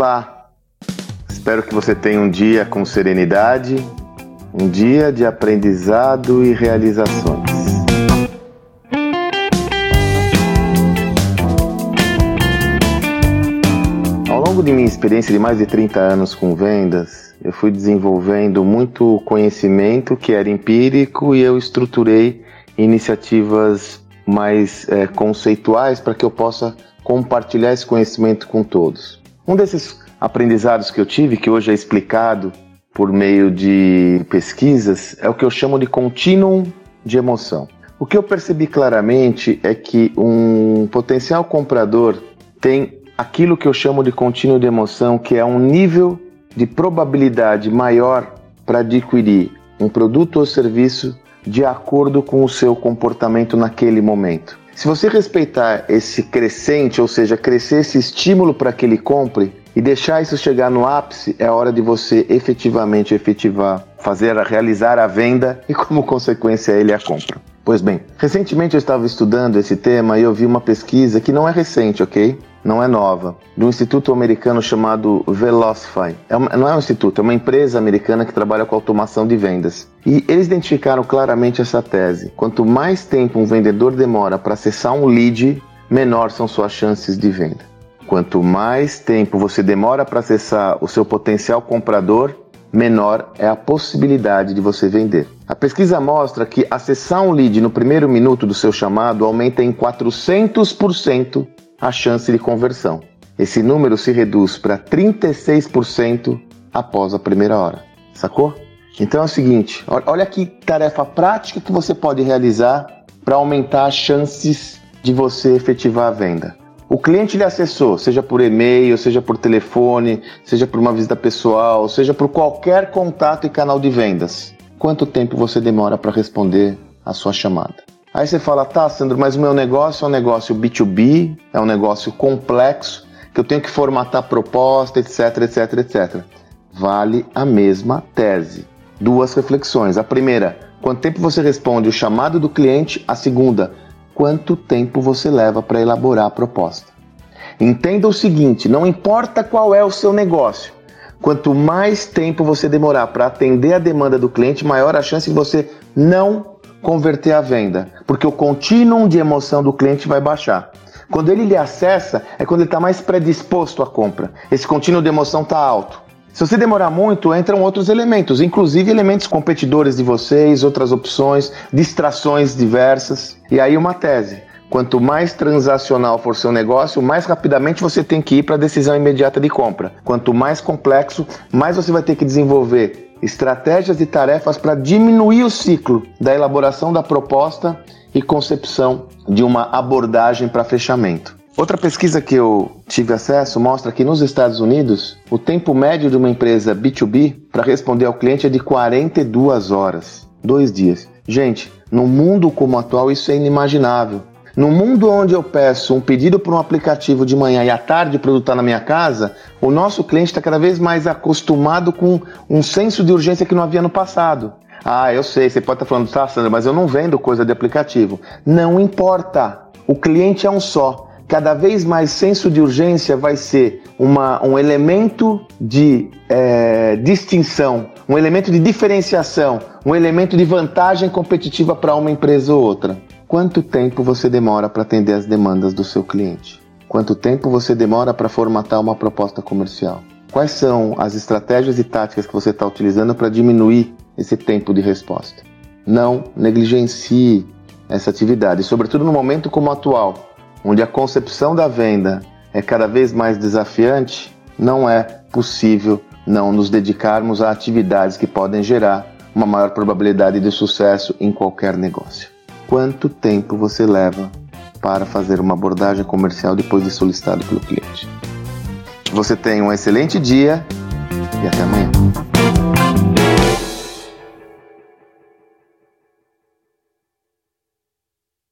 Olá! Espero que você tenha um dia com serenidade, um dia de aprendizado e realizações. Ao longo de minha experiência de mais de 30 anos com vendas, eu fui desenvolvendo muito conhecimento que era empírico e eu estruturei iniciativas mais é, conceituais para que eu possa compartilhar esse conhecimento com todos. Um desses aprendizados que eu tive, que hoje é explicado por meio de pesquisas, é o que eu chamo de contínuo de emoção. O que eu percebi claramente é que um potencial comprador tem aquilo que eu chamo de contínuo de emoção, que é um nível de probabilidade maior para adquirir um produto ou serviço de acordo com o seu comportamento naquele momento. Se você respeitar esse crescente, ou seja, crescer esse estímulo para que ele compre e deixar isso chegar no ápice, é hora de você efetivamente efetivar, fazer, realizar a venda e, como consequência, ele a compra. Pois bem, recentemente eu estava estudando esse tema e eu vi uma pesquisa que não é recente, ok? Não é nova, do instituto americano chamado Velocify. É uma, não é um instituto, é uma empresa americana que trabalha com automação de vendas. E eles identificaram claramente essa tese. Quanto mais tempo um vendedor demora para acessar um lead, menor são suas chances de venda. Quanto mais tempo você demora para acessar o seu potencial comprador, menor é a possibilidade de você vender. A pesquisa mostra que acessar um lead no primeiro minuto do seu chamado aumenta em 400% a chance de conversão. Esse número se reduz para 36% após a primeira hora. Sacou? Então é o seguinte: olha que tarefa prática que você pode realizar para aumentar as chances de você efetivar a venda. O cliente lhe acessou, seja por e-mail, seja por telefone, seja por uma visita pessoal, seja por qualquer contato e canal de vendas. Quanto tempo você demora para responder a sua chamada? Aí você fala, tá, Sandro, mas o meu negócio é um negócio B2B, é um negócio complexo, que eu tenho que formatar proposta, etc, etc, etc. Vale a mesma tese. Duas reflexões. A primeira, quanto tempo você responde o chamado do cliente? A segunda, quanto tempo você leva para elaborar a proposta? Entenda o seguinte: não importa qual é o seu negócio, quanto mais tempo você demorar para atender a demanda do cliente, maior a chance de você não converter a venda, porque o contínuo de emoção do cliente vai baixar. Quando ele lhe acessa, é quando ele está mais predisposto à compra. Esse contínuo de emoção está alto. Se você demorar muito, entram outros elementos, inclusive elementos competidores de vocês, outras opções, distrações diversas. E aí uma tese. Quanto mais transacional for seu negócio, mais rapidamente você tem que ir para a decisão imediata de compra. Quanto mais complexo, mais você vai ter que desenvolver estratégias e tarefas para diminuir o ciclo da elaboração da proposta e concepção de uma abordagem para fechamento. Outra pesquisa que eu tive acesso mostra que nos Estados Unidos, o tempo médio de uma empresa B2B para responder ao cliente é de 42 horas, dois dias. Gente, no mundo como o atual, isso é inimaginável. No mundo onde eu peço um pedido por um aplicativo de manhã e à tarde o produto na minha casa, o nosso cliente está cada vez mais acostumado com um senso de urgência que não havia no passado. Ah, eu sei, você pode estar falando, tá, Sandra, mas eu não vendo coisa de aplicativo. Não importa. O cliente é um só. Cada vez mais senso de urgência vai ser uma, um elemento de é, distinção, um elemento de diferenciação, um elemento de vantagem competitiva para uma empresa ou outra. Quanto tempo você demora para atender as demandas do seu cliente? Quanto tempo você demora para formatar uma proposta comercial? Quais são as estratégias e táticas que você está utilizando para diminuir esse tempo de resposta? Não negligencie essa atividade, sobretudo no momento como o atual, onde a concepção da venda é cada vez mais desafiante, não é possível não nos dedicarmos a atividades que podem gerar uma maior probabilidade de sucesso em qualquer negócio quanto tempo você leva para fazer uma abordagem comercial depois de solicitado pelo cliente. Você tenha um excelente dia e até amanhã.